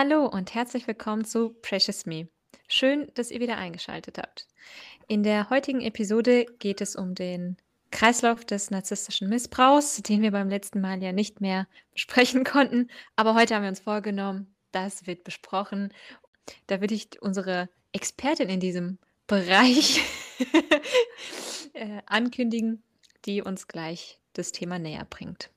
Hallo und herzlich willkommen zu Precious Me. Schön, dass ihr wieder eingeschaltet habt. In der heutigen Episode geht es um den Kreislauf des narzisstischen Missbrauchs, den wir beim letzten Mal ja nicht mehr besprechen konnten. Aber heute haben wir uns vorgenommen, das wird besprochen. Da würde ich unsere Expertin in diesem Bereich äh, ankündigen, die uns gleich das Thema näher bringt.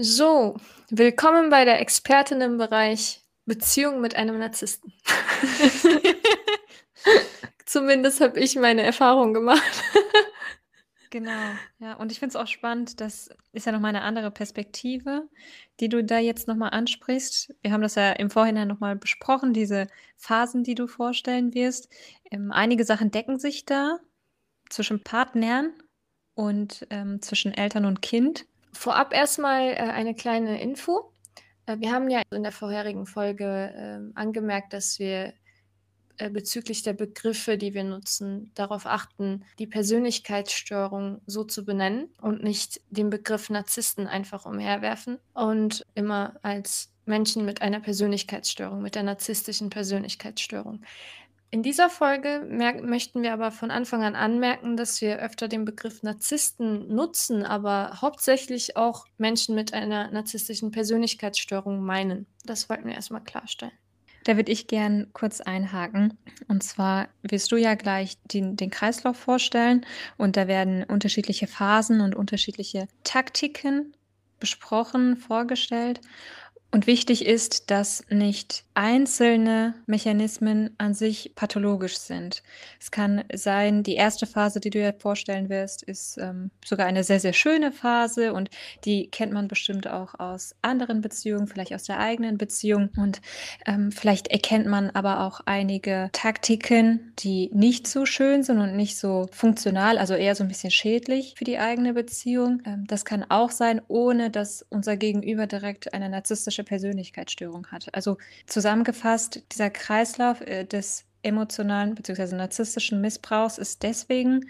So, willkommen bei der Expertin im Bereich Beziehung mit einem Narzissten. Zumindest habe ich meine Erfahrung gemacht. Genau, ja. Und ich finde es auch spannend, das ist ja nochmal eine andere Perspektive, die du da jetzt nochmal ansprichst. Wir haben das ja im Vorhinein nochmal besprochen, diese Phasen, die du vorstellen wirst. Ähm, einige Sachen decken sich da zwischen Partnern und ähm, zwischen Eltern und Kind. Vorab erstmal äh, eine kleine Info. Äh, wir haben ja in der vorherigen Folge äh, angemerkt, dass wir äh, bezüglich der Begriffe, die wir nutzen, darauf achten, die Persönlichkeitsstörung so zu benennen und nicht den Begriff Narzissten einfach umherwerfen und immer als Menschen mit einer Persönlichkeitsstörung, mit der narzisstischen Persönlichkeitsstörung. In dieser Folge möchten wir aber von Anfang an anmerken, dass wir öfter den Begriff Narzissten nutzen, aber hauptsächlich auch Menschen mit einer narzisstischen Persönlichkeitsstörung meinen. Das wollten wir erstmal klarstellen. Da würde ich gern kurz einhaken. Und zwar wirst du ja gleich den, den Kreislauf vorstellen und da werden unterschiedliche Phasen und unterschiedliche Taktiken besprochen, vorgestellt. Und wichtig ist, dass nicht einzelne Mechanismen an sich pathologisch sind. Es kann sein, die erste Phase, die du dir vorstellen wirst, ist ähm, sogar eine sehr, sehr schöne Phase und die kennt man bestimmt auch aus anderen Beziehungen, vielleicht aus der eigenen Beziehung. Und ähm, vielleicht erkennt man aber auch einige Taktiken, die nicht so schön sind und nicht so funktional, also eher so ein bisschen schädlich für die eigene Beziehung. Ähm, das kann auch sein, ohne dass unser Gegenüber direkt eine narzisstische narzisstische Persönlichkeitsstörung hat. Also zusammengefasst, dieser Kreislauf äh, des emotionalen bzw. narzisstischen Missbrauchs ist deswegen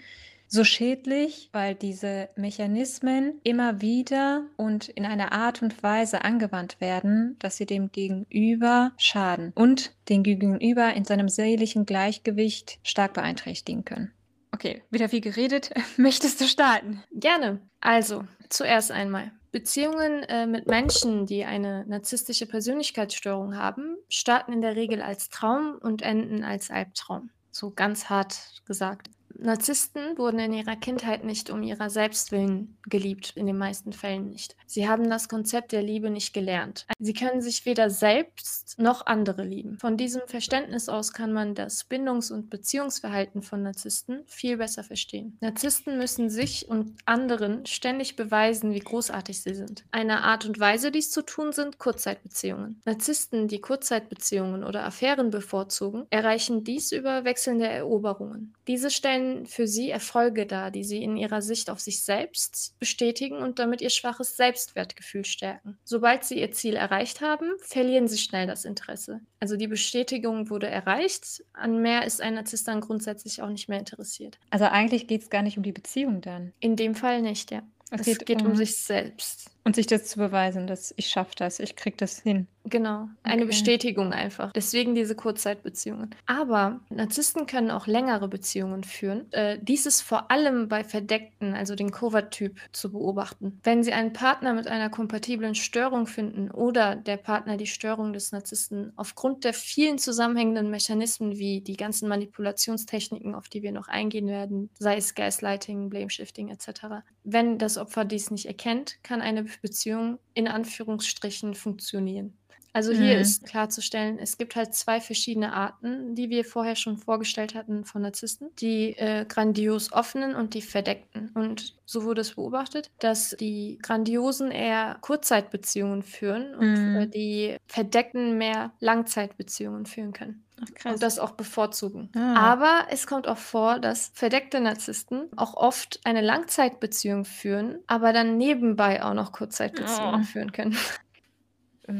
so schädlich, weil diese Mechanismen immer wieder und in einer Art und Weise angewandt werden, dass sie dem Gegenüber schaden und den Gegenüber in seinem seelischen Gleichgewicht stark beeinträchtigen können. Okay, wieder viel geredet. Möchtest du starten? Gerne. Also, zuerst einmal. Beziehungen äh, mit Menschen, die eine narzisstische Persönlichkeitsstörung haben, starten in der Regel als Traum und enden als Albtraum. So ganz hart gesagt. Narzissten wurden in ihrer Kindheit nicht um ihrer selbst willen geliebt, in den meisten Fällen nicht. Sie haben das Konzept der Liebe nicht gelernt. Sie können sich weder selbst noch andere lieben. Von diesem Verständnis aus kann man das Bindungs- und Beziehungsverhalten von Narzissten viel besser verstehen. Narzissten müssen sich und anderen ständig beweisen, wie großartig sie sind. Eine Art und Weise, dies zu tun, sind Kurzzeitbeziehungen. Narzissten, die Kurzzeitbeziehungen oder Affären bevorzugen, erreichen dies über wechselnde Eroberungen. Diese stellen für sie Erfolge dar, die sie in ihrer Sicht auf sich selbst bestätigen und damit ihr schwaches Selbstwertgefühl stärken. Sobald sie ihr Ziel erreicht haben, verlieren sie schnell das Interesse. Also die Bestätigung wurde erreicht, an mehr ist ein Narzisst dann grundsätzlich auch nicht mehr interessiert. Also eigentlich geht es gar nicht um die Beziehung dann. In dem Fall nicht, ja. Es, es geht, geht um, um sich selbst. Und sich das zu beweisen, dass ich schaffe das, ich kriege das hin. Genau, eine okay. Bestätigung einfach. Deswegen diese Kurzzeitbeziehungen. Aber Narzissten können auch längere Beziehungen führen. Äh, dies ist vor allem bei Verdeckten, also den Covert-Typ, zu beobachten. Wenn sie einen Partner mit einer kompatiblen Störung finden oder der Partner die Störung des Narzissten aufgrund der vielen zusammenhängenden Mechanismen wie die ganzen Manipulationstechniken, auf die wir noch eingehen werden, sei es Gaslighting, Blameshifting etc. Wenn das Opfer dies nicht erkennt, kann eine Beziehung in Anführungsstrichen funktionieren. Also hier mhm. ist klarzustellen, es gibt halt zwei verschiedene Arten, die wir vorher schon vorgestellt hatten von Narzissten. Die äh, grandios offenen und die verdeckten. Und so wurde es beobachtet, dass die grandiosen eher Kurzzeitbeziehungen führen und mhm. äh, die verdeckten mehr Langzeitbeziehungen führen können. Ach, und das auch bevorzugen. Ah. Aber es kommt auch vor, dass verdeckte Narzissten auch oft eine Langzeitbeziehung führen, aber dann nebenbei auch noch Kurzzeitbeziehungen oh. führen können.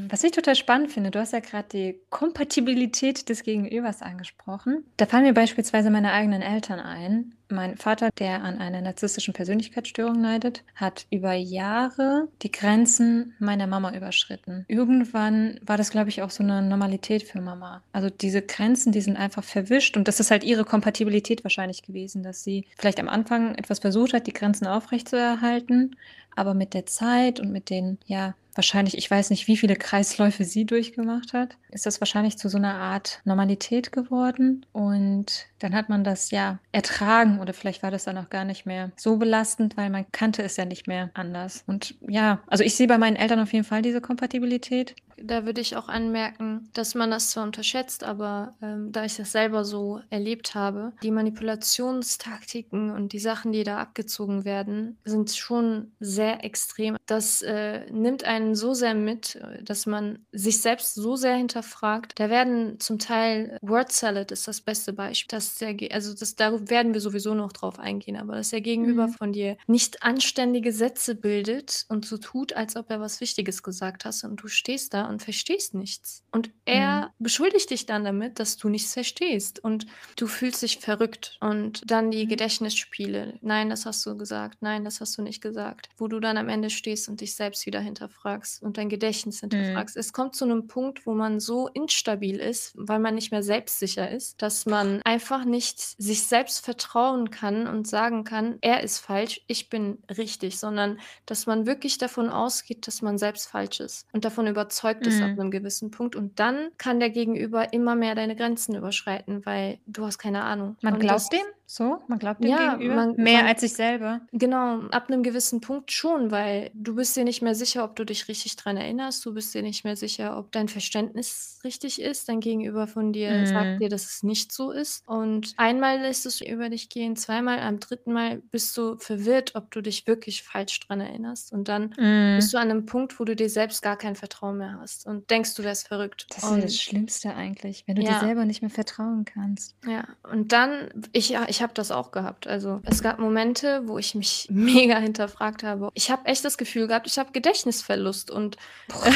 Was ich total spannend finde, du hast ja gerade die Kompatibilität des Gegenübers angesprochen. Da fallen mir beispielsweise meine eigenen Eltern ein. Mein Vater, der an einer narzisstischen Persönlichkeitsstörung leidet, hat über Jahre die Grenzen meiner Mama überschritten. Irgendwann war das, glaube ich, auch so eine Normalität für Mama. Also diese Grenzen, die sind einfach verwischt und das ist halt ihre Kompatibilität wahrscheinlich gewesen, dass sie vielleicht am Anfang etwas versucht hat, die Grenzen aufrechtzuerhalten, aber mit der Zeit und mit den, ja, wahrscheinlich, ich weiß nicht, wie viele Kreisläufe sie durchgemacht hat, ist das wahrscheinlich zu so einer Art Normalität geworden. Und dann hat man das ja ertragen oder vielleicht war das dann auch gar nicht mehr so belastend, weil man kannte es ja nicht mehr anders. Und ja, also ich sehe bei meinen Eltern auf jeden Fall diese Kompatibilität. Da würde ich auch anmerken, dass man das zwar unterschätzt, aber ähm, da ich das selber so erlebt habe, die Manipulationstaktiken und die Sachen, die da abgezogen werden, sind schon sehr extrem. Das äh, nimmt einen so sehr mit, dass man sich selbst so sehr hinterfragt. Da werden zum Teil Word Salad ist das beste Beispiel. Dass der, also das, da werden wir sowieso noch drauf eingehen, aber dass der Gegenüber mhm. von dir nicht anständige Sätze bildet und so tut, als ob er was Wichtiges gesagt hast und du stehst da und verstehst nichts. Und er mhm. beschuldigt dich dann damit, dass du nichts verstehst und du fühlst dich verrückt. Und dann die mhm. Gedächtnisspiele. Nein, das hast du gesagt. Nein, das hast du nicht gesagt. Wo du dann am Ende stehst und dich selbst wieder hinterfragst und dein Gedächtnis mhm. hinterfragst. Mhm. Es kommt zu einem Punkt, wo man so instabil ist, weil man nicht mehr selbstsicher ist, dass man einfach nicht sich selbst vertrauen kann und sagen kann, er ist falsch, ich bin richtig, sondern dass man wirklich davon ausgeht, dass man selbst falsch ist und davon überzeugt es ab mhm. einem gewissen Punkt und dann kann der Gegenüber immer mehr deine Grenzen überschreiten, weil du hast keine Ahnung. Man Und glaubt dem? So? Man glaubt dem Ja, Gegenüber? man Mehr man als sich selber? Genau, ab einem gewissen Punkt schon, weil du bist dir nicht mehr sicher, ob du dich richtig dran erinnerst. Du bist dir nicht mehr sicher, ob dein Verständnis richtig ist. Dein Gegenüber von dir sagt mhm. dir, dass es nicht so ist. Und einmal lässt es über dich gehen, zweimal, am dritten Mal bist du verwirrt, ob du dich wirklich falsch dran erinnerst. Und dann bist mhm. du an einem Punkt, wo du dir selbst gar kein Vertrauen mehr hast und denkst, du wärst verrückt. Das ist ja das Schlimmste eigentlich, wenn du dir selber nicht mehr vertrauen kannst. ja, und dann, ich, ja, ich ich habe das auch gehabt. Also es gab Momente, wo ich mich mega hinterfragt habe. Ich habe echt das Gefühl gehabt, ich habe Gedächtnisverlust und Boah,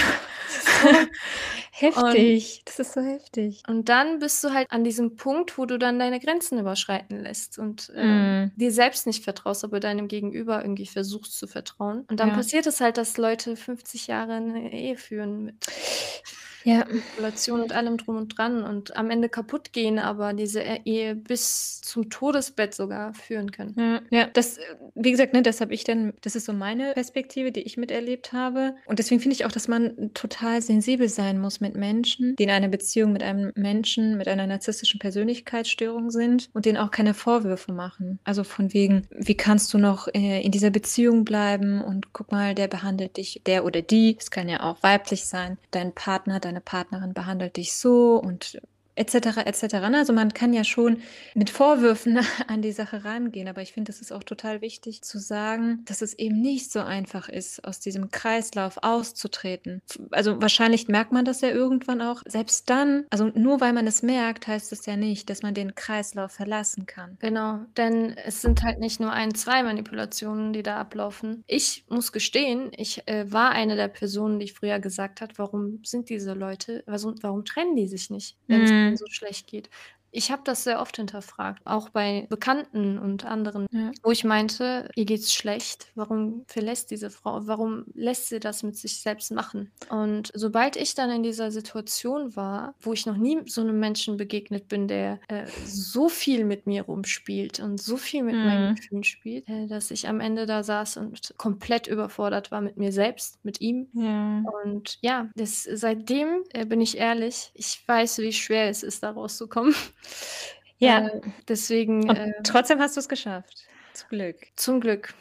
heftig. Und, das ist so heftig. Und dann bist du halt an diesem Punkt, wo du dann deine Grenzen überschreiten lässt und äh, mm. dir selbst nicht vertraust, aber deinem Gegenüber irgendwie versuchst zu vertrauen. Und dann ja. passiert es halt, dass Leute 50 Jahre eine Ehe führen mit ja. Manipulation und allem drum und dran und am Ende kaputt gehen, aber diese Ehe bis zum Todesbett sogar führen können. Ja, ja das, wie gesagt, ne, das habe ich dann, das ist so meine Perspektive, die ich miterlebt habe. Und deswegen finde ich auch, dass man total sensibel sein muss mit Menschen, die in einer Beziehung mit einem Menschen mit einer narzisstischen Persönlichkeitsstörung sind und denen auch keine Vorwürfe machen. Also von wegen, wie kannst du noch äh, in dieser Beziehung bleiben und guck mal, der behandelt dich, der oder die, es kann ja auch weiblich sein, dein Partner, dein deine Partnerin behandelt dich so und etc. etc. Ne? Also man kann ja schon mit Vorwürfen an die Sache rangehen, aber ich finde, es ist auch total wichtig zu sagen, dass es eben nicht so einfach ist, aus diesem Kreislauf auszutreten. Also wahrscheinlich merkt man das ja irgendwann auch. Selbst dann, also nur weil man es merkt, heißt es ja nicht, dass man den Kreislauf verlassen kann. Genau, denn es sind halt nicht nur ein, zwei Manipulationen, die da ablaufen. Ich muss gestehen, ich äh, war eine der Personen, die früher gesagt hat, warum sind diese Leute, also warum trennen die sich nicht, wenn mhm so schlecht geht. Ich habe das sehr oft hinterfragt, auch bei Bekannten und anderen, ja. wo ich meinte, ihr geht's schlecht. Warum verlässt diese Frau? Warum lässt sie das mit sich selbst machen? Und sobald ich dann in dieser Situation war, wo ich noch nie so einem Menschen begegnet bin, der äh, so viel mit mir rumspielt und so viel mit mhm. meinen Gefühlen spielt, äh, dass ich am Ende da saß und komplett überfordert war mit mir selbst, mit ihm. Ja. Und ja, das, seitdem äh, bin ich ehrlich, ich weiß, wie schwer es ist, da rauszukommen. Ja. Äh, deswegen. Und äh, trotzdem hast du es geschafft. Zum Glück. Zum Glück.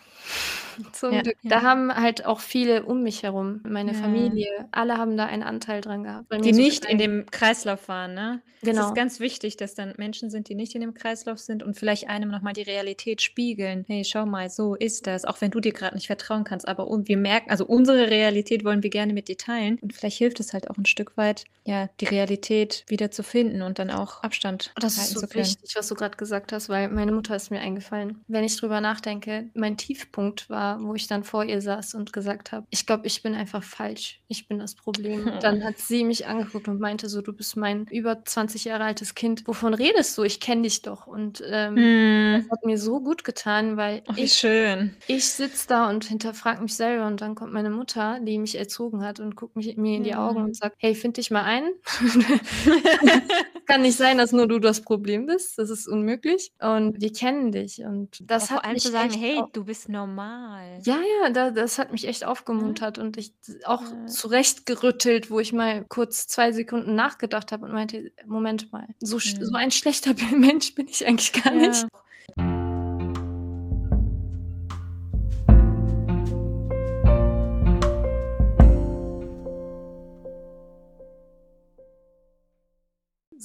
Zum Ja, Glück. Da haben halt auch viele um mich herum, meine Ja. Familie, alle haben da einen Anteil dran gehabt, weil Die so nicht in dem Kreislauf waren, ne? Es ist Genau. ganz wichtig, dass dann Menschen sind, die nicht in dem Kreislauf sind und vielleicht einem noch mal die Realität spiegeln. „Hey, schau mal, so ist das“, auch wenn du dir gerade nicht vertrauen kannst. Aber wir merken also unsere Realität wollen wir gerne mit dir teilen und vielleicht hilft es halt auch ein Stück weit, ja, die Realität wieder zu finden und dann auch Abstand Das ist so wichtig, was du gerade gesagt hast, weil meine Mutter ist mir eingefallen. Wenn ich drüber nachdenke, mein Tiefpunkt war war, wo ich dann vor ihr saß und gesagt habe, ich glaube, ich bin einfach falsch. Ich bin das Problem. Dann hat sie mich angeguckt und meinte so, du bist mein über 20 Jahre altes Kind. Wovon redest du? Ich kenne dich doch. Und ähm, Mm. das hat mir so gut getan, weil Oh, wie ich, schön. ich sitze da und hinterfrage mich selber und dann kommt meine Mutter, die mich erzogen hat und guckt mich, mir in die Augen Ja. und sagt, hey, find dich mal ein. Kann nicht sein, dass nur du das Problem bist. Das ist unmöglich. Und wir kennen dich. Und das vor hat allem mich zu sagen, hey, du bist normal. ja, ja, da, das hat mich echt aufgemuntert und ich auch Ja. zurechtgerüttelt, wo ich mal kurz zwei Sekunden nachgedacht habe und meinte, Moment mal, so, sch- so Mhm. ein schlechter Mensch bin ich eigentlich gar nicht.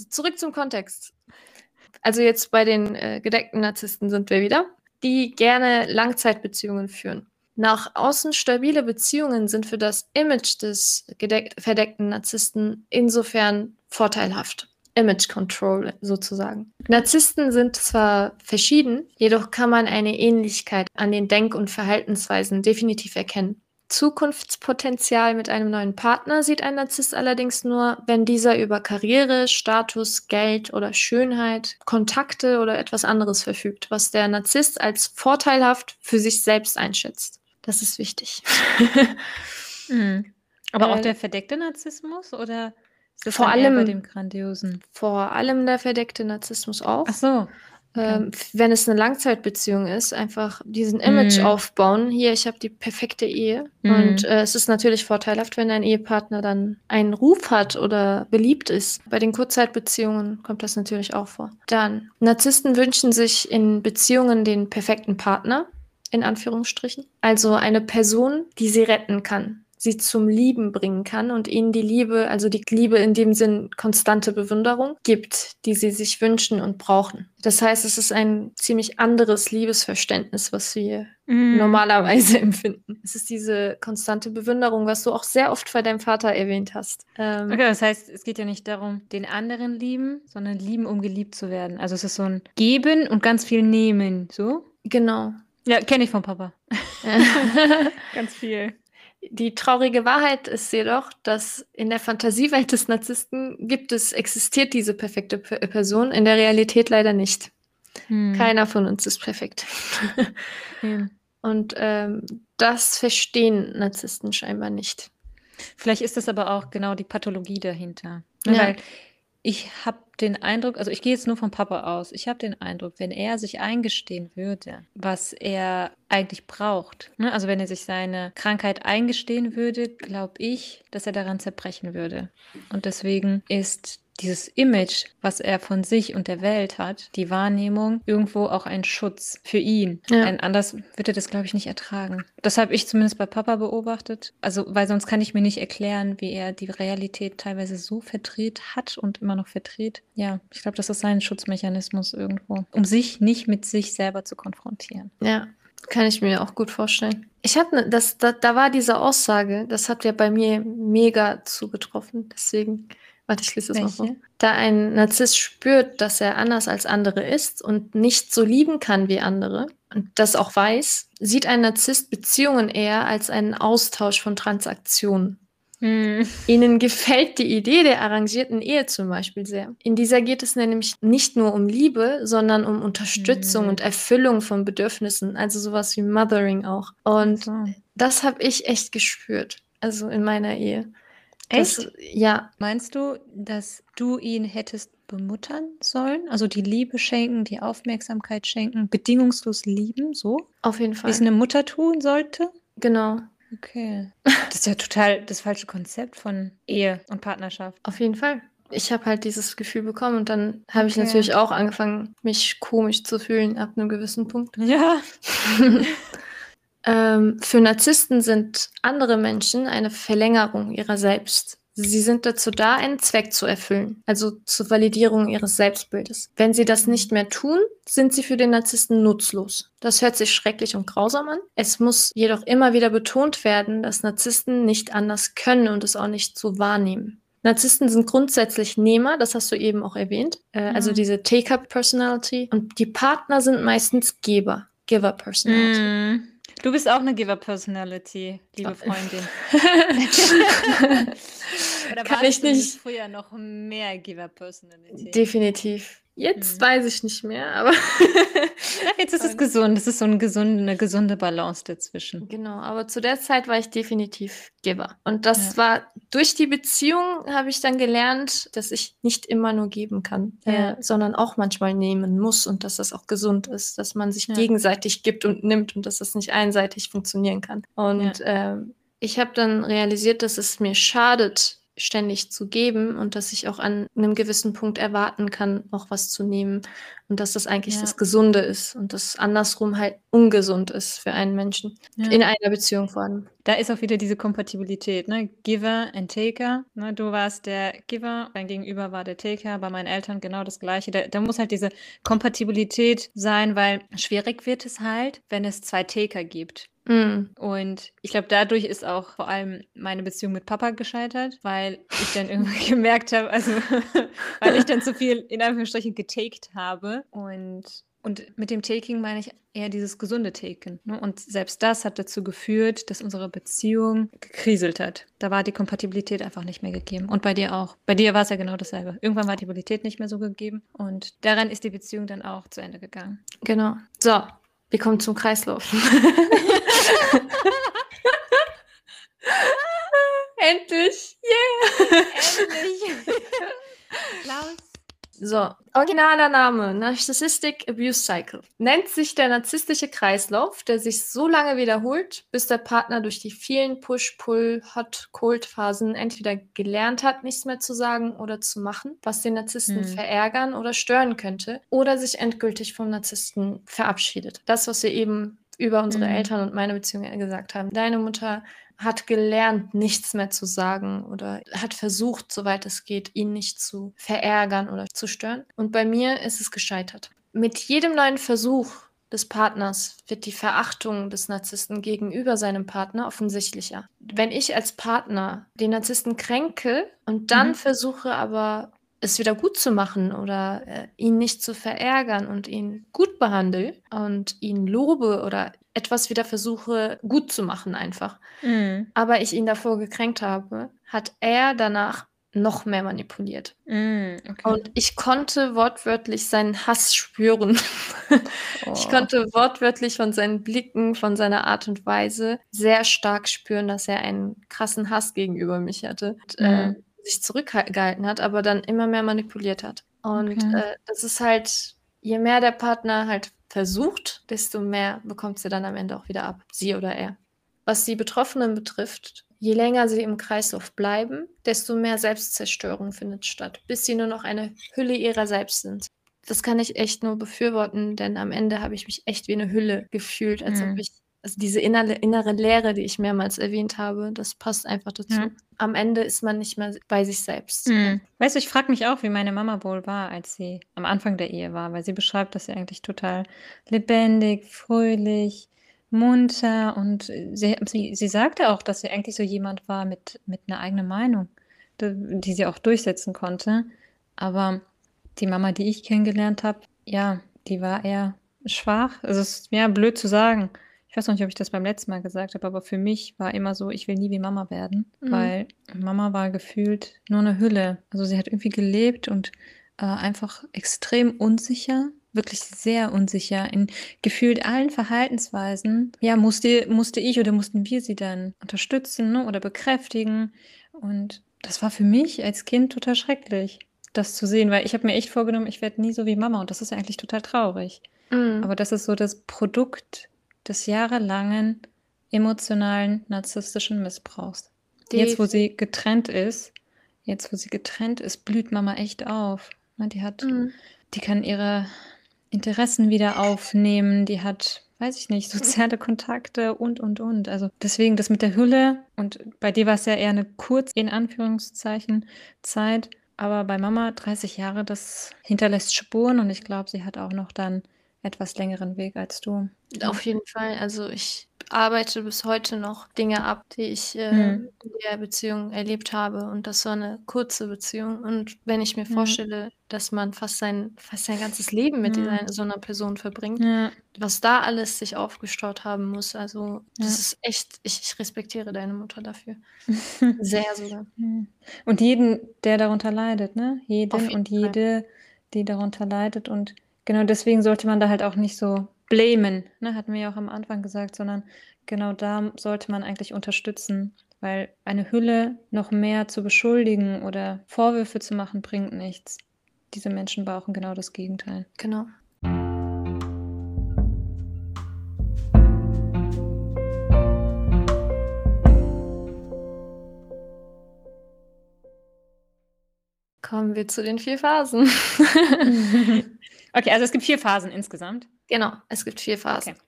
Zurück zum Kontext. Also jetzt bei den äh, gedeckten Narzissten sind wir wieder, die gerne Langzeitbeziehungen führen. Nach außen stabile Beziehungen sind für das Image des verdeckten Narzissten insofern vorteilhaft. Image Control sozusagen. Narzissten sind zwar verschieden, jedoch kann man eine Ähnlichkeit an den Denk- und Verhaltensweisen definitiv erkennen. Zukunftspotenzial mit einem neuen Partner sieht ein Narzisst allerdings nur, wenn dieser über Karriere, Status, Geld oder Schönheit, Kontakte oder etwas anderes verfügt, was der Narzisst als vorteilhaft für sich selbst einschätzt. Das ist wichtig. Mhm. Aber auch Äh, der verdeckte Narzissmus oder vor eher bei allem- dem grandiosen? Vor allem der verdeckte Narzissmus auch. Ach so. Ähm, wenn es eine Langzeitbeziehung ist, einfach diesen Image Mhm. aufbauen. Hier, ich habe die perfekte Ehe. Mhm. Und äh, es ist natürlich vorteilhaft, wenn dein Ehepartner dann einen Ruf hat oder beliebt ist. Bei den Kurzzeitbeziehungen kommt das natürlich auch vor. Dann, Narzissten wünschen sich in Beziehungen den perfekten Partner, in Anführungsstrichen. Also eine Person, die sie retten kann sie zum Lieben bringen kann und ihnen die Liebe, also die Liebe in dem Sinn konstante Bewunderung gibt, die sie sich wünschen und brauchen. Das heißt, es ist ein ziemlich anderes Liebesverständnis, was wir Mhm. normalerweise empfinden. Es ist diese konstante Bewunderung, was du auch sehr oft bei deinem Vater erwähnt hast. Ähm, Okay, das heißt, es geht ja nicht darum, den anderen lieben, sondern lieben, um geliebt zu werden. Also es ist so ein Geben und ganz viel Nehmen, so? Genau. Ja, kenne ich vom Papa. Ganz viel. Die traurige Wahrheit ist jedoch, dass in der Fantasiewelt des Narzissten gibt es, existiert diese perfekte Person, in der Realität leider nicht. Hm. Keiner von uns ist perfekt. Okay. Und ähm, das verstehen Narzissten scheinbar nicht. Vielleicht ist das aber auch genau die Pathologie dahinter. Ne, Ja. Weil ich habe den Eindruck, also ich gehe jetzt nur vom Papa aus, ich habe den Eindruck, wenn er sich eingestehen würde, was er eigentlich braucht, ne? also wenn er sich seine Krankheit eingestehen würde, glaube ich, dass er daran zerbrechen würde. Und deswegen ist dieses Image, was er von sich und der Welt hat, die Wahrnehmung, irgendwo auch ein Schutz für ihn. Ja. Ein anders wird er das, glaube ich, nicht ertragen. Das habe ich zumindest bei Papa beobachtet. Also, weil sonst kann ich mir nicht erklären, wie er die Realität teilweise so verdreht hat und immer noch verdreht. Ja, ich glaube, das ist sein Schutzmechanismus irgendwo, um sich nicht mit sich selber zu konfrontieren. Ja, kann ich mir auch gut vorstellen. Ich hatte, ne, das, da, da war diese Aussage, das hat ja bei mir mega zugetroffen. Deswegen, warte, ich lese das mal vor. Da ein Narzisst spürt, dass er anders als andere ist und nicht so lieben kann wie andere und das auch weiß, sieht ein Narzisst Beziehungen eher als einen Austausch von Transaktionen. Hm. Ihnen gefällt die Idee der arrangierten Ehe zum Beispiel sehr. In dieser geht es nämlich nicht nur um Liebe, sondern um Unterstützung Hm. und Erfüllung von Bedürfnissen, also sowas wie Mothering auch. Und So. das habe ich echt gespürt, also in meiner Ehe. Das, Echt? ja, Meinst du, dass du ihn hättest bemuttern sollen? Also die Liebe schenken, die Aufmerksamkeit schenken, bedingungslos lieben, so? auf jeden Wie Fall. es eine Mutter tun sollte? Genau, Okay. Das ist ja total das falsche Konzept von Ehe und Partnerschaft. auf jeden Fall. Ich habe halt dieses Gefühl bekommen und dann habe ich Okay. natürlich auch angefangen, mich komisch zu fühlen ab einem gewissen Punkt. Ja. Ähm, für Narzissten sind andere Menschen eine Verlängerung ihrer selbst. Sie sind dazu da, einen Zweck zu erfüllen, also zur Validierung ihres Selbstbildes. Wenn sie das nicht mehr tun, sind sie für den Narzissten nutzlos. Das hört sich schrecklich und grausam an. Es muss jedoch immer wieder betont werden, dass Narzissten nicht anders können und es auch nicht so wahrnehmen. Narzissten sind grundsätzlich Nehmer, das hast du eben auch erwähnt, äh, also Mhm. diese Take-up-Personality. Und die Partner sind meistens Geber, Giver-Personality. Mm. Du bist auch eine Giver-Personality, liebe Freundin. Oder Kann ich nicht. früher noch mehr Giver-Personality? Definitiv. Jetzt mhm. weiß ich nicht mehr, aber. jetzt ist es gesund. Es ist so eine gesunde, eine gesunde Balance dazwischen. Genau, aber zu der Zeit war ich definitiv Giver. Und das ja. war durch die Beziehung habe ich dann gelernt, dass ich nicht immer nur geben kann, äh, ja. äh, sondern auch manchmal nehmen muss und dass das auch gesund ist, dass man sich ja. gegenseitig gibt und nimmt und dass das nicht einseitig funktionieren kann. Und ähm, ich habe dann realisiert, dass es mir schadet, ständig zu geben und dass ich auch an einem gewissen Punkt erwarten kann, noch was zu nehmen und dass das eigentlich ja. das Gesunde ist und das andersrum halt ungesund ist für einen Menschen ja. in einer Beziehung vor allem. Da ist auch wieder diese Kompatibilität, ne? Giver and Taker. Ne? Du warst der Giver, dein Gegenüber war der Taker, bei meinen Eltern genau das Gleiche. Da, da muss halt diese Kompatibilität sein, weil schwierig wird es halt, wenn es zwei Taker gibt. Mhm. Und ich glaube, dadurch ist auch vor allem meine Beziehung mit Papa gescheitert, weil ich dann irgendwann gemerkt habe, also weil ich dann zu viel in Anführungsstrichen getaked habe. Und, und mit dem Taking meine ich eher dieses gesunde Taken. Ne? Und selbst das hat dazu geführt, dass unsere Beziehung gekriselt hat. Da war die Kompatibilität einfach nicht mehr gegeben. Und bei dir auch. Bei dir war es ja genau dasselbe. Irgendwann war die Stabilität nicht mehr so gegeben. Und daran ist die Beziehung dann auch zu Ende gegangen. Genau. So, wir kommen zum Kreislauf. Endlich! Yeah! Endlich! So, originaler Name, Narcissistic Abuse Cycle. Nennt sich der narzisstische Kreislauf, der sich so lange wiederholt, bis der Partner durch die vielen Push-Pull, Hot-Cold-Phasen entweder gelernt hat, nichts mehr zu sagen oder zu machen, was den Narzissten hm. verärgern oder stören könnte, oder sich endgültig vom Narzissten verabschiedet. Das, was wir eben über unsere hm. Eltern und meine Beziehung gesagt haben. Deine Mutter hat gelernt, nichts mehr zu sagen oder hat versucht, soweit es geht, ihn nicht zu verärgern oder zu stören. Und bei mir ist es gescheitert. Mit jedem neuen Versuch des Partners wird die Verachtung des Narzissten gegenüber seinem Partner offensichtlicher. Wenn ich als Partner den Narzissten kränke und dann mhm. versuche aber es wieder gut zu machen oder äh, ihn nicht zu verärgern und ihn gut behandle und ihn lobe oder etwas wieder versuche gut zu machen einfach. Mhm. Aber ich ihn davor gekränkt habe, hat er danach noch mehr manipuliert. Mm, okay. Und ich konnte wortwörtlich seinen Hass spüren. oh. Ich konnte wortwörtlich von seinen Blicken, von seiner Art und Weise sehr stark spüren, dass er einen krassen Hass gegenüber mich hatte. Und, mm. äh, sich zurückgehalten hat, aber dann immer mehr manipuliert hat. Und okay. äh, das ist halt, je mehr der Partner halt versucht, desto mehr bekommt sie dann am Ende auch wieder ab, sie oder er. Was die Betroffenen betrifft, je länger sie im Kreislauf bleiben, desto mehr Selbstzerstörung findet statt, bis sie nur noch eine Hülle ihrer selbst sind. Das kann ich echt nur befürworten, denn am Ende habe ich mich echt wie eine Hülle gefühlt, als mhm. ob ich also diese innere, innere Leere, die ich mehrmals erwähnt habe, das passt einfach dazu. Ja. Am Ende ist man nicht mehr bei sich selbst. Mhm. Weißt du, ich frage mich auch, wie meine Mama wohl war, als sie am Anfang der Ehe war, weil sie beschreibt, dass sie eigentlich total lebendig, fröhlich, munter und sie, sie, sie sagte auch, dass sie eigentlich so jemand war mit, mit einer eigenen Meinung, die, die sie auch durchsetzen konnte. Aber die Mama, die ich kennengelernt habe, ja, die war eher schwach. Es ist ja blöd zu sagen ich weiß noch nicht, ob ich das beim letzten Mal gesagt habe, aber für mich war immer so, ich will nie wie Mama werden, mhm. weil Mama war gefühlt nur eine Hülle. Also sie hat irgendwie gelebt und äh, einfach extrem unsicher, wirklich sehr unsicher in gefühlt allen Verhaltensweisen. Ja, musste, musste ich oder mussten wir sie dann unterstützen ne, oder bekräftigen. Und das war für mich als Kind total schrecklich, das zu sehen, weil ich habe mir echt vorgenommen, ich werde nie so wie Mama und das ist eigentlich total traurig. Mhm. Aber das ist so das Produkt des jahrelangen emotionalen narzisstischen Missbrauchs. Jetzt, wo sie getrennt ist, jetzt, wo sie getrennt ist, blüht Mama echt auf. Die hat, mhm. die kann ihre Interessen wieder aufnehmen, die hat, weiß ich nicht, soziale Kontakte und, und, und. Also deswegen das mit der Hülle und bei dir war es ja eher eine kurz, in Anführungszeichen, Zeit. Aber bei Mama 30 Jahre, das hinterlässt Spuren und ich glaube, sie hat auch noch dann etwas längeren Weg als du. Auf jeden Fall. Also ich arbeite bis heute noch Dinge ab, die ich äh, Mhm. in der Beziehung erlebt habe. Und das war eine kurze Beziehung. Und wenn ich mir Ja. vorstelle, dass man fast sein, fast sein ganzes Leben mit dieser, Mhm. so einer Person verbringt, Ja. was da alles sich aufgestaut haben muss, also das Ja. ist echt, ich, ich respektiere deine Mutter dafür. Sehr sogar. Und jeden, der darunter leidet, ne? Jeden und Fall. jede, die darunter leidet. Und genau deswegen sollte man da halt auch nicht so blamen, ne? Hatten wir ja auch am Anfang gesagt, sondern genau da sollte man eigentlich unterstützen, weil eine Hülle noch mehr zu beschuldigen oder Vorwürfe zu machen, bringt nichts. Diese Menschen brauchen genau das Gegenteil. Genau. Kommen wir zu den vier Phasen. okay, also es gibt vier Phasen insgesamt. Genau, es gibt vier Phasen. Okay.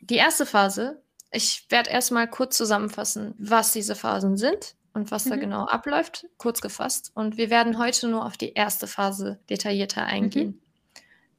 Die erste Phase, ich werde erstmal kurz zusammenfassen, was diese Phasen sind und was da Mhm. genau abläuft, kurz gefasst. Und wir werden heute nur auf die erste Phase detaillierter eingehen.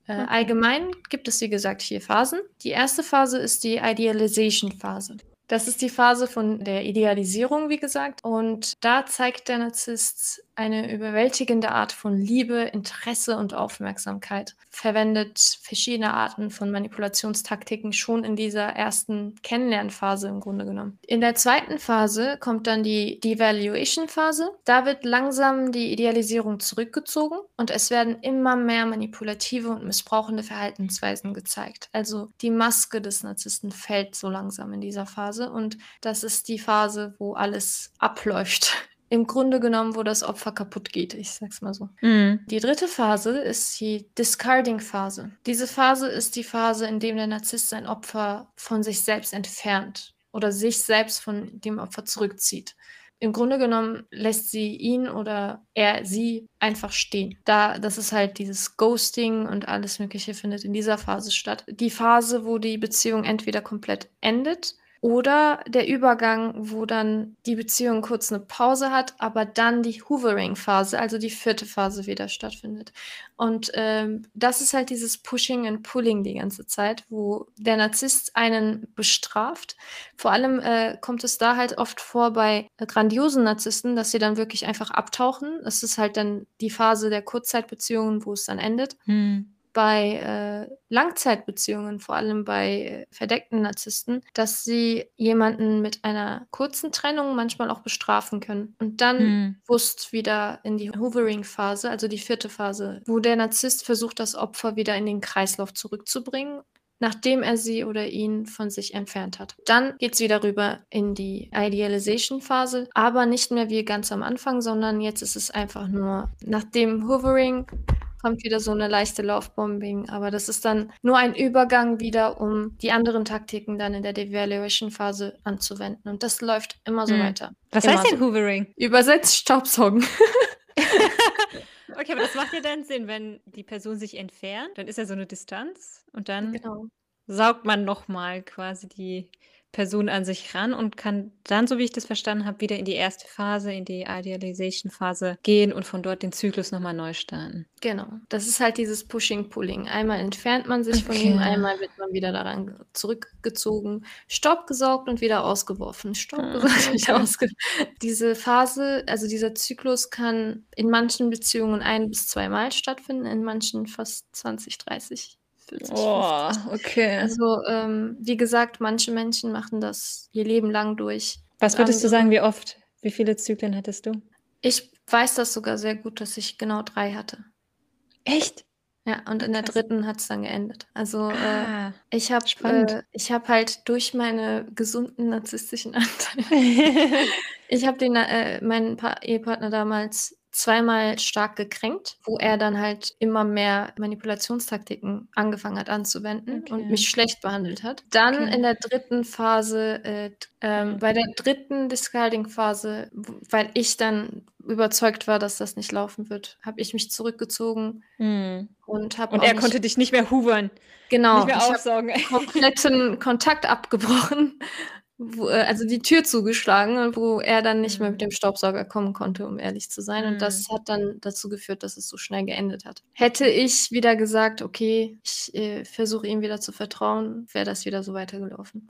Äh, Okay. Allgemein gibt es, wie gesagt, vier Phasen. Die erste Phase ist die Idealization-Phase. Das ist die Phase von der Idealisierung, wie gesagt. Und da zeigt der Narzisst eine überwältigende Art von Liebe, Interesse und Aufmerksamkeit. Verwendet verschiedene Arten von Manipulationstaktiken schon in dieser ersten Kennenlernphase im Grunde genommen. In der zweiten Phase kommt dann die Devaluation-Phase. Da wird langsam die Idealisierung zurückgezogen und es werden immer mehr manipulative und missbrauchende Verhaltensweisen gezeigt. Also die Maske des Narzissten fällt so langsam in dieser Phase und das ist die Phase, wo alles abläuft. Im Grunde genommen, wo das Opfer kaputt geht, ich sag's mal so. Mhm. Die dritte Phase ist die Discarding-Phase. Diese Phase ist die Phase, in der der Narzisst sein Opfer von sich selbst entfernt oder sich selbst von dem Opfer zurückzieht. Im Grunde genommen lässt sie ihn oder er sie einfach stehen. Da, das ist halt dieses Ghosting und alles Mögliche findet in dieser Phase statt. Die Phase, wo die Beziehung entweder komplett endet oder der Übergang, wo dann die Beziehung kurz eine Pause hat, aber dann die Hoovering-Phase, also die vierte Phase wieder stattfindet. Und ähm, das ist halt dieses Pushing and Pulling die ganze Zeit, wo der Narzisst einen bestraft. Vor allem äh, kommt es da halt oft vor bei grandiosen Narzissten, dass sie dann wirklich einfach abtauchen. Das ist halt dann die Phase der Kurzzeitbeziehungen, wo es dann endet Mhm. Bei äh, Langzeitbeziehungen, vor allem bei äh, verdeckten Narzissten, dass sie jemanden mit einer kurzen Trennung manchmal auch bestrafen können und dann Mhm. bewusst wieder in die Hoovering-Phase, also die vierte Phase, wo der Narzisst versucht, das Opfer wieder in den Kreislauf zurückzubringen nachdem er sie oder ihn von sich entfernt hat. Dann geht es wieder rüber in die Idealization-Phase, aber nicht mehr wie ganz am Anfang, sondern jetzt ist es einfach nur nach dem Hovering kommt wieder so eine leichte Laufbombing, aber das ist dann nur ein Übergang wieder, um die anderen Taktiken dann in der Devaluation-Phase anzuwenden. Und das läuft immer so Hm. weiter. Was Immer heißt denn so. Hoovering? Übersetzt Staubsaugen. Okay, aber das macht ja dann Sinn, wenn die Person sich entfernt, dann ist ja so eine Distanz und dann genau. saugt man nochmal quasi die Person an sich ran und kann dann, so wie ich das verstanden habe, wieder in die erste Phase, in die Idealization-Phase gehen und von dort den Zyklus nochmal neu starten. Genau. Das ist halt dieses Pushing-Pulling. Einmal entfernt man sich von Okay. ihm, einmal wird man wieder daran zurückgezogen, Staub gesaugt und wieder ausgeworfen. Staub Ah, gesaugt und wieder ausgeworfen. Diese Phase, also dieser Zyklus kann in manchen Beziehungen ein bis zweimal stattfinden, in manchen fast 20, 30, 40, Oh, 50. okay. Also, ähm, wie gesagt, manche Menschen machen das ihr Leben lang durch. Was würdest du Andere- sagen, wie oft? Wie viele Zyklen hattest du? Ich weiß das sogar sehr gut, dass ich genau drei hatte. Echt? Ja, und in der Krass. dritten hat es dann geendet. Also äh, Ah. ich habe äh, ich habe halt durch meine gesunden narzisstischen Anteile, ich habe den äh, meinen pa Ehepartner damals zweimal stark gekränkt, wo er dann halt immer mehr Manipulationstaktiken angefangen hat anzuwenden und Okay. mich schlecht behandelt hat. Dann Okay. in der dritten Phase, äh, ähm, Mhm. bei der dritten Discarding-Phase, weil ich dann überzeugt war, dass das nicht laufen wird, habe ich mich zurückgezogen Hm. und habe Und er konnte dich nicht mehr hoovern, genau, nicht mehr ich habe aufsaugen. kompletten Kontakt abgebrochen, wo, äh, also die Tür zugeschlagen, wo er dann nicht mehr Mhm. mit dem Staubsauger kommen konnte, um ehrlich zu sein. Und Mhm. das hat dann dazu geführt, dass es so schnell geendet hat. Hätte ich wieder gesagt, okay, ich äh, versuche ihm wieder zu vertrauen, wäre das wieder so weitergelaufen.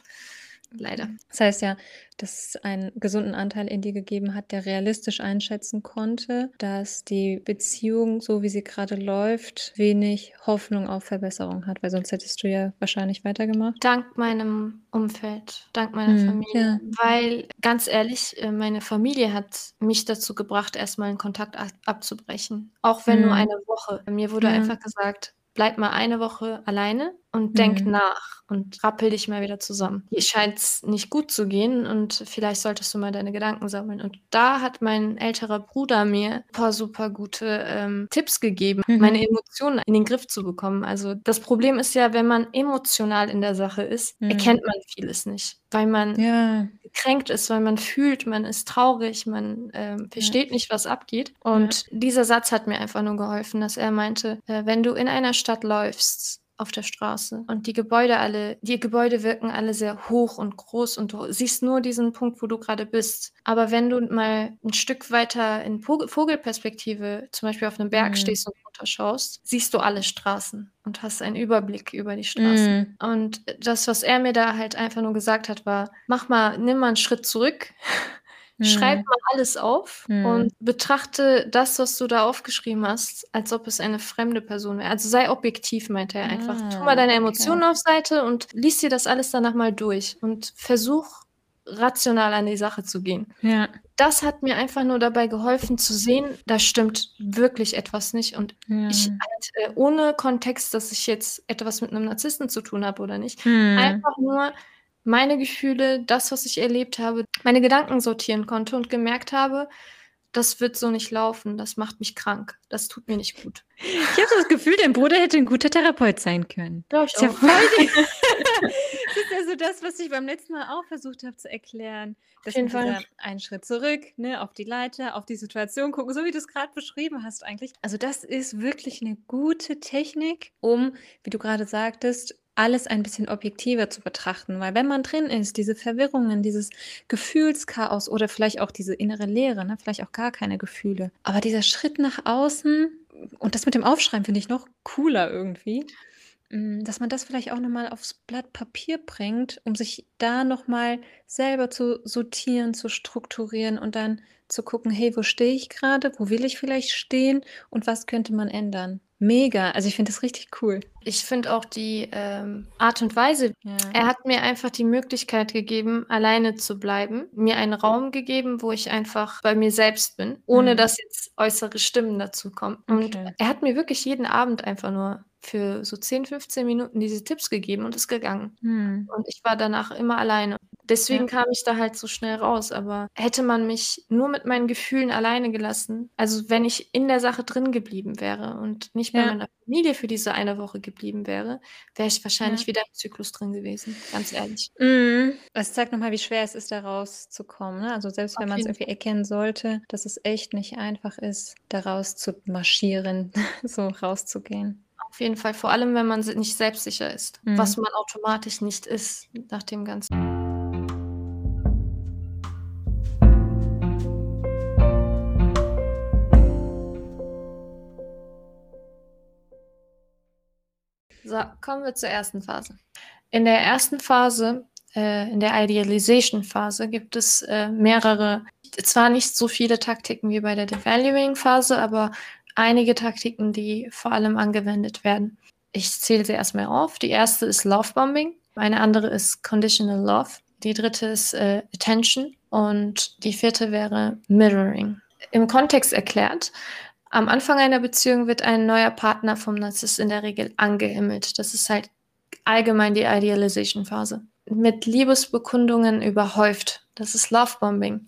Leider. Das heißt ja, dass es einen gesunden Anteil in dir gegeben hat, der realistisch einschätzen konnte, dass die Beziehung, so wie sie gerade läuft, wenig Hoffnung auf Verbesserung hat, weil sonst hättest du ja wahrscheinlich weitergemacht. Dank meinem Umfeld, dank meiner Hm, Familie. ja. Weil, ganz ehrlich, äh, meine Familie hat mich dazu gebracht, erstmal einen Kontakt ab abzubrechen. Auch wenn nur Mhm. eine Woche. Mir wurde Ja. einfach gesagt: „Bleib mal eine Woche alleine und denk Mhm. nach und rappel dich mal wieder zusammen. Dir scheint's nicht gut zu gehen und vielleicht solltest du mal deine Gedanken sammeln.“ Und da hat mein älterer Bruder mir paar super gute, ähm, Tipps gegeben, meine Mhm. Emotionen in den Griff zu bekommen. Also, das Problem ist ja, wenn man emotional in der Sache ist, Mhm. erkennt man vieles nicht, weil man Ja. gekränkt ist, weil man fühlt, man ist traurig, man, Ja. versteht nicht, was abgeht. Ja. Und dieser Satz hat mir einfach nur geholfen, dass er meinte, äh: „Wenn du in einer Stadt läufst auf der Straße und die Gebäude alle die Gebäude wirken alle sehr hoch und groß und du siehst nur diesen Punkt, wo du grade bist. Aber wenn du mal 'n Stück weiter in Vogel Vogelperspektive, zum Beispiel auf 'nem Berg Mhm. stehst und runterschaust, siehst du alle Straßen und hast einen Überblick über die Straßen.“ Mhm. Und das, was er mir da halt einfach nur gesagt hat, war: „Mach mal nimm mal 'n Schritt zurück, schreib Mhm. mal alles auf Mhm. und betrachte das, was du da aufgeschrieben hast, als ob es eine fremde Person wäre. Also, sei objektiv“, meinte er einfach. „Tu mal Ah, deine okay. Emotionen auf Seite und lies dir das alles danach mal durch und versuch, rational an die Sache zu gehen.“ Ja. Das hat mir einfach nur dabei geholfen zu sehen, da stimmt wirklich etwas nicht und ich Ja. halt, äh, ohne Kontext, dass ich jetzt etwas mit 'nem Narzissten zu tun habe oder nicht, Mhm. einfach nur meine Gefühle, das, was ich erlebt habe, meine Gedanken sortieren konnte und gemerkt habe, das wird so nicht laufen, das macht mich krank. Das tut mir nicht gut. Ich habe das Gefühl, dein Bruder hätte 'n guter Therapeut sein können. Glaube ich Ist ja voll Das ist ja so das, was ich beim letzten Mal auch versucht habe zu erklären, Auf dass jeden Fall. dieser einen Schritt zurück, ne, auf die Leiter, auf die Situation gucken, so wie du's grad beschrieben hast eigentlich. Also, das ist wirklich 'ne gute Technik, um, wie du grade sagtest, alles ein bisschen objektiver zu betrachten. Weil wenn man drin ist, diese Verwirrungen, dieses Gefühlschaos oder vielleicht auch diese innere Leere, ne, vielleicht auch gar keine Gefühle. Aber dieser Schritt nach außen und das mit dem Aufschreiben finde ich noch cooler irgendwie, hm, dass man das vielleicht auch noch mal aufs Blatt Papier bringt, um sich da noch mal selber zu sortieren, zu strukturieren und dann zu gucken: „Hey, wo stehe ich grade? Wo will ich vielleicht stehen und was könnte man ändern?“ Mega. Also, ich finde das richtig cool. Ich finde auch die, ähm, Art und Weise Ja. er hat mir einfach die Möglichkeit gegeben, alleine zu bleiben, mir einen Raum gegeben, wo ich einfach bei mir selbst bin, ohne Mhm. dass jetzt äußere Stimmen dazukommen. Und Okay. er hat mir wirklich jeden Abend einfach nur für so 10, 15 Minuten diese Tipps gegeben und ist gegangen. Mhm. Und ich war danach immer alleine. Deswegen Ja. kam ich da halt so schnell raus. Aber hätte man mich nur mit meinen Gefühlen alleine gelassen also, wenn ich in der Sache drin geblieben wäre und nicht bei Ja. meiner Familie für diese eine Woche geblieben wäre, wäre ich wahrscheinlich Ja. wieder im Zyklus drin gewesen, ganz ehrlich. Mhm. Es zeigt noch mal, wie schwer es ist, da rauszukommen, ne? Also, selbst wenn man's jeden irgendwie erkennen sollte, dass es echt nicht einfach ist, da raus zu marschieren, so rauszugehen. Auf jeden Fall, vor allem, wenn man nicht selbstsicher ist, was Mhm. man automatisch nicht ist nach dem Ganzen. So, kommen wir zur ersten Phase. In der ersten Phase, äh, in der Idealization-Phase gibt es, äh, mehrere zwar nicht so viele Taktiken wie bei der Devaluing-Phase, aber einige Taktiken, die vor allem angewendet werden. Ich zähle sie erst mal auf. Die erste ist Lovebombing, eine andere ist Conditional Love, die dritte ist, äh, Attention und die vierte wäre Mirroring. Im Kontext erklärt, am Anfang einer Beziehung wird ein neuer Partner vom Narzisst in der Regel angehimmelt. Das ist halt allgemein die Idealization-Phase. Mit Liebesbekundungen überhäuft. Das ist Lovebombing.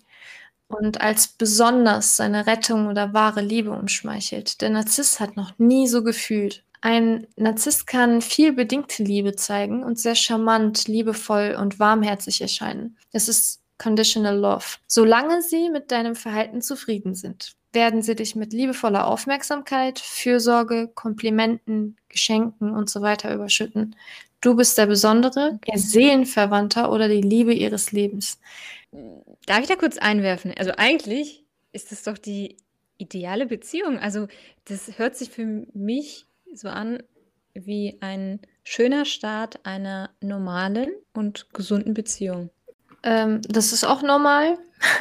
Und als besonders seine Rettung oder wahre Liebe umschmeichelt. Der Narzisst hat noch nie so gefühlt. Ein Narzisst kann viel bedingte Liebe zeigen und sehr charmant, liebevoll und warmherzig erscheinen. Das ist Conditional Love. Solange sie mit deinem Verhalten zufrieden sind, werden sie dich mit liebevoller Aufmerksamkeit, Fürsorge, Komplimenten, Geschenken und so weiter überschütten. Du bist der Besondere, ihr Seelenverwandter oder die Liebe ihres Lebens. Darf ich da kurz einwerfen? Also, eigentlich ist das doch die ideale Beziehung. Also, das hört sich für mich so an wie ein schöner Start einer normalen und gesunden Beziehung. ähm, das ist auch normal.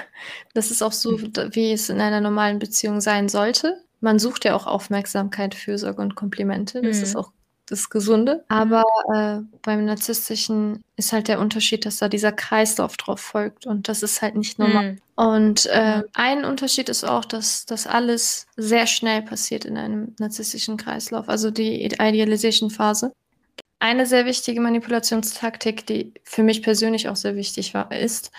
Das ist auch so, wie es in einer normalen Beziehung sein sollte. Man sucht ja auch Aufmerksamkeit, Fürsorge und Komplimente. Das mhm. ist auch das Gesunde. Aber äh, beim Narzisstischen ist halt der Unterschied, dass da dieser Kreislauf drauf folgt und das ist halt nicht normal. Mhm. Und äh, ein Unterschied ist auch, dass das alles sehr schnell passiert in einem narzisstischen Kreislauf, also die Idealization-Phase. Eine sehr wichtige Manipulationstaktik, die für mich persönlich auch sehr wichtig war, ist,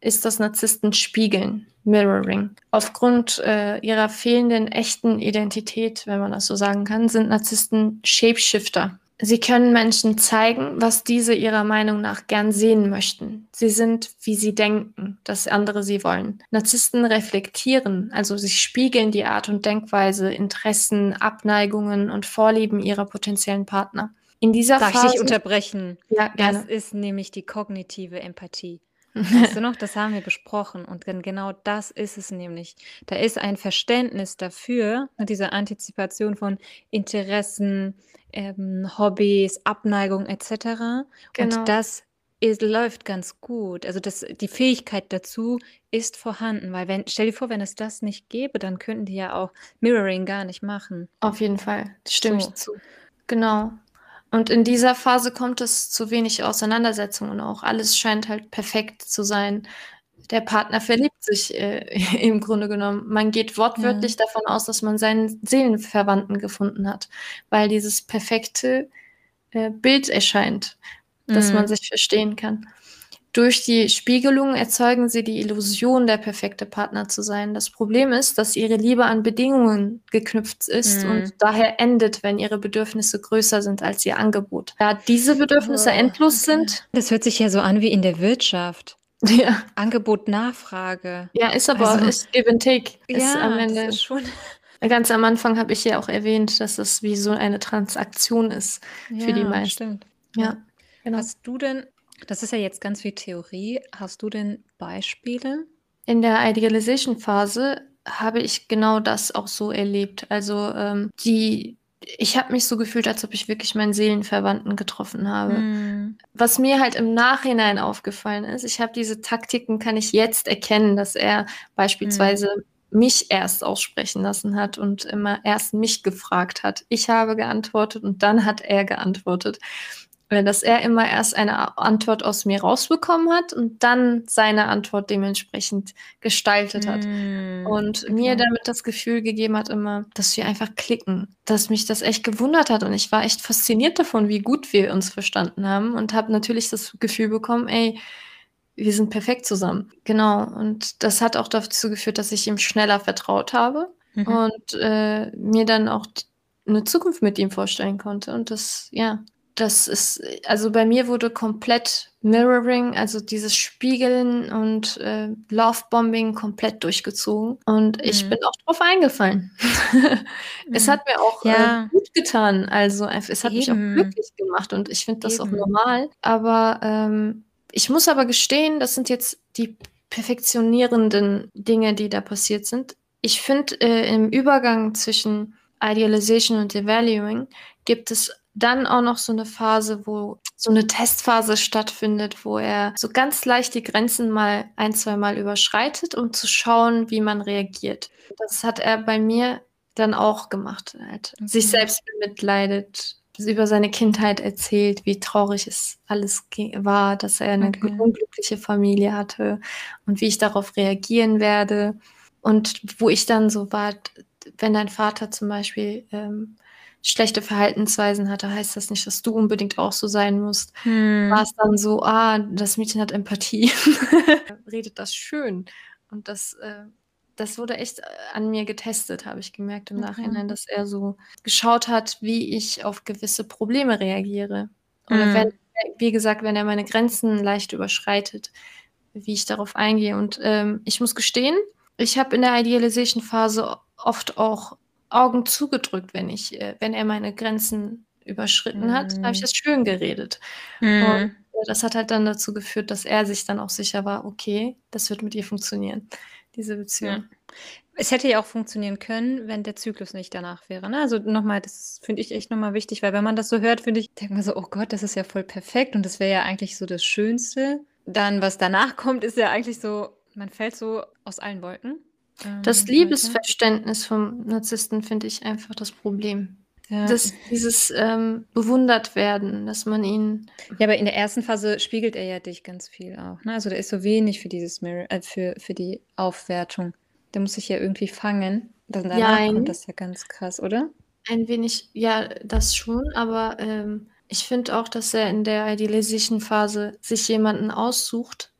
ist das Narzissten spiegeln, Mirroring. Aufgrund äh, ihrer fehlenden echten Identität, wenn man das so sagen kann, sind Narzissten Shapeshifter. Sie können Menschen zeigen, was diese ihrer Meinung nach gern sehen möchten. Sie sind, wie sie denken, dass andere sie wollen. Narzissten reflektieren, also sie spiegeln die Art und Denkweise, Interessen, Abneigungen und Vorlieben ihrer potenziellen Partner. In dieser Darf Phase, ich dich unterbrechen? Ja, gerne. Das ist nämlich die kognitive Empathie. Weißt du noch, das haben wir besprochen und genau das ist es nämlich. Da ist ein Verständnis dafür, ne, diese Antizipation von Interessen, ähm, Hobbys, Abneigung etc. Genau. Und das ist, läuft ganz gut. Also das, die Fähigkeit dazu ist vorhanden, weil wenn, stell dir vor, wenn es das nicht gäbe, dann könnten die ja auch Mirroring gar nicht machen. Auf jeden Fall, stimme so. ich zu. Genau. Und in dieser Phase kommt es zu wenig Auseinandersetzungen auch. Alles scheint halt perfekt zu sein. Der Partner verliebt sich äh, im Grunde genommen. Man geht wortwörtlich ja. davon aus, dass man seinen Seelenverwandten gefunden hat, weil dieses perfekte äh, Bild erscheint, dass mhm. man sich verstehen kann. Durch die Spiegelung erzeugen sie die Illusion, der perfekte Partner zu sein. Das Problem ist, dass ihre Liebe an Bedingungen geknüpft ist mhm. und daher endet, wenn ihre Bedürfnisse größer sind als ihr Angebot. Da diese Bedürfnisse oh, endlos okay. sind. Das hört sich ja so an wie in der Wirtschaft. Ja. Angebot, Nachfrage. Ja, ist aber also, ist Give and Take. Ist ja, am Ende. Das ist schon. Ganz am Anfang habe ich ja auch erwähnt, dass es wie so eine Transaktion ist ja, für die meisten. Stimmt. Ja. Genau. Hast du denn das ist ja jetzt ganz viel Theorie. Hast du denn Beispiele? In der Idealization-Phase habe ich genau das auch so erlebt. Also ähm, die, ich habe mich so gefühlt, als ob ich wirklich meinen Seelenverwandten getroffen habe. Mm. Was mir halt im Nachhinein aufgefallen ist, ich habe diese Taktiken, kann ich jetzt erkennen, dass er beispielsweise mm. mich erst aussprechen lassen hat und immer erst mich gefragt hat. Ich habe geantwortet und dann hat er geantwortet dass er immer erst eine Antwort aus mir rausbekommen hat und dann seine Antwort dementsprechend gestaltet hat. Mm, und okay. mir damit das Gefühl gegeben hat immer, dass wir einfach klicken, dass mich das echt gewundert hat und ich war echt fasziniert davon, wie gut wir uns verstanden haben und habe natürlich das Gefühl bekommen, ey, wir sind perfekt zusammen. Genau. Und das hat auch dazu geführt, dass ich ihm schneller vertraut habe mhm. und äh, mir dann auch eine Zukunft mit ihm vorstellen konnte. Und das, ja, das ist, also bei mir wurde komplett Mirroring, also dieses Spiegeln und äh, Lovebombing komplett durchgezogen. Und ich mhm. bin auch drauf eingefallen. es mhm. hat mir auch äh, ja. äh, gut getan. Also es hat Eben. mich auch glücklich gemacht und ich finde das Eben. auch normal. Aber ähm, ich muss aber gestehen, das sind jetzt die perfektionierenden Dinge, die da passiert sind. Ich finde, äh, im Übergang zwischen Idealization und Evaluing gibt es dann auch noch so eine Phase, wo so eine Testphase stattfindet, wo er so ganz leicht die Grenzen mal ein, zwei Mal überschreitet, um zu schauen, wie man reagiert. Das hat er bei mir dann auch gemacht. Hat okay. sich selbst bemitleidet, über seine Kindheit erzählt, wie traurig es alles war, dass er eine okay. unglückliche Familie hatte und wie ich darauf reagieren werde. Und wo ich dann so war, wenn dein Vater zum Beispiel ähm, schlechte Verhaltensweisen hatte, heißt das nicht, dass du unbedingt auch so sein musst. Hm. War es dann so, ah, das Mädchen hat Empathie, redet das schön. Und das, äh, das wurde echt äh, an mir getestet, habe ich gemerkt im okay. Nachhinein, dass er so geschaut hat, wie ich auf gewisse Probleme reagiere. Oder hm. wenn, wie gesagt, wenn er meine Grenzen leicht überschreitet, wie ich darauf eingehe. Und ähm, ich muss gestehen, ich habe in der Idealization-Phase oft auch Augen zugedrückt, wenn ich, äh, wenn er meine Grenzen überschritten mhm. hat, habe ich das schön geredet. Mhm. Und äh, das hat halt dann dazu geführt, dass er sich dann auch sicher war, okay, das wird mit ihr funktionieren, diese Beziehung. Ja. Es hätte ja auch funktionieren können, wenn der Zyklus nicht danach wäre. Ne? Also nochmal, das finde ich echt nochmal wichtig, weil wenn man das so hört, finde ich, denkt man so, oh Gott, das ist ja voll perfekt und das wäre ja eigentlich so das Schönste dann, was danach kommt, ist ja eigentlich so, man fällt so aus allen Wolken. Das Ähm, weiter. Liebesverständnis vom Narzissten finde ich einfach das Problem. Ja. Das, dieses ähm, bewundert werden, dass man ihn. Ja, aber in der ersten Phase spiegelt er ja dich ganz viel auch. Ne? Also der ist so wenig für dieses Mirror, äh, für, für die Aufwertung. Der muss sich ja irgendwie fangen. Dann danach Jein. kommt das ja ganz krass, oder? Ein wenig, ja, das schon, aber ähm, ich finde auch, dass er in der Idealization-Phase sich jemanden aussucht,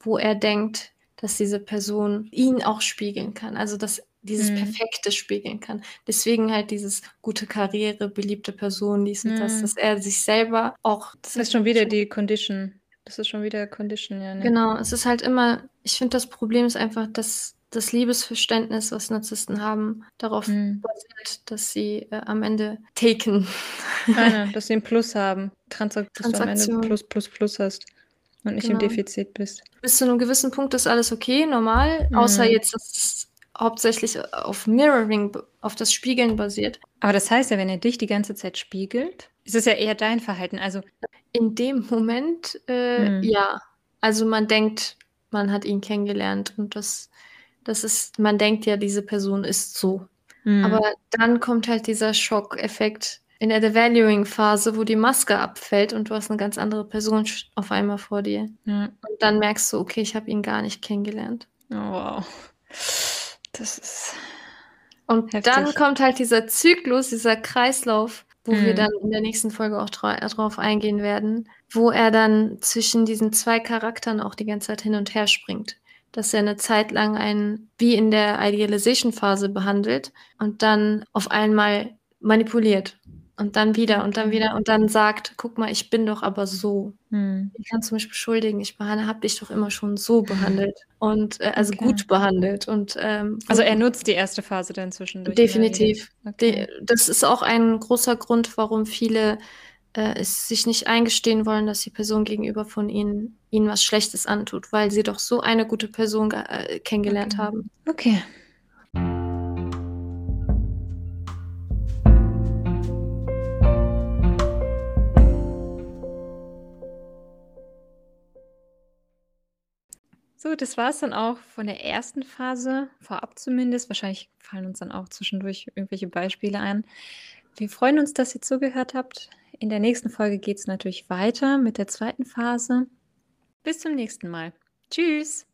wo er denkt, dass diese Person ihn auch spiegeln kann. Also dass dieses Mhm. Perfekte spiegeln kann. Deswegen halt dieses gute Karriere, beliebte Person, dies und das, Mhm. dass er sich selber auch. Das ist schon wieder die Condition. Das ist schon wieder Condition, ja. Ne? Genau, es ist halt immer, ich finde, das Problem ist einfach, dass das Liebesverständnis, was Narzissten haben, darauf Mhm. basiert, dass sie äh, am Ende taken. Nein, dass sie einen Plus haben. Transak dass du am Ende Transaktion. Plus, Plus, Plus hast und nicht Genau. im Defizit bist. Bis zu einem gewissen Punkt ist alles okay, normal, außer Mhm. jetzt, dass es hauptsächlich auf Mirroring, auf das Spiegeln basiert. Aber das heißt ja, wenn er dich die ganze Zeit spiegelt, ist es ja eher dein Verhalten. Also, In dem Moment, äh, Mhm. ja. Also man denkt, man hat ihn kennengelernt und das, das ist, man denkt ja, diese Person ist so. mhm. Aber dann kommt halt dieser Schockeffekt in der Devaluing-Phase, wo die Maske abfällt und du hast eine ganz andere Person auf einmal vor dir. ja. Und dann merkst du, okay, ich habe ihn gar nicht kennengelernt. Oh, wow. Das ist. Und Heftig. dann kommt halt dieser Zyklus, dieser Kreislauf, wo wir Mhm. dann in der nächsten Folge auch dra drauf eingehen werden, wo er dann zwischen diesen zwei Charakteren auch die ganze Zeit hin und her springt. Dass er eine Zeit lang einen wie in der Idealization-Phase behandelt und dann auf einmal manipuliert. Und dann wieder und dann Okay. wieder und dann sagt, guck mal, ich bin doch aber so. Mhm. Ich kann du mich beschuldigen, ich habe dich doch immer schon so behandelt und äh, also Okay. gut behandelt und ähm, Also, er nutzt die erste Phase dann zwischendurch. Definitiv. Okay. Die, das ist auch ein großer Grund, warum viele äh, es sich nicht eingestehen wollen, dass die Person gegenüber von ihnen ihnen was Schlechtes antut, weil sie doch so eine gute Person äh, kennengelernt Okay. haben. Okay. So, das war es dann auch von der ersten Phase, vorab zumindest. Wahrscheinlich fallen uns dann auch zwischendurch irgendwelche Beispiele ein. Wir freuen uns, dass ihr zugehört habt. In der nächsten Folge geht es natürlich weiter mit der zweiten Phase. Bis zum nächsten Mal. Tschüss.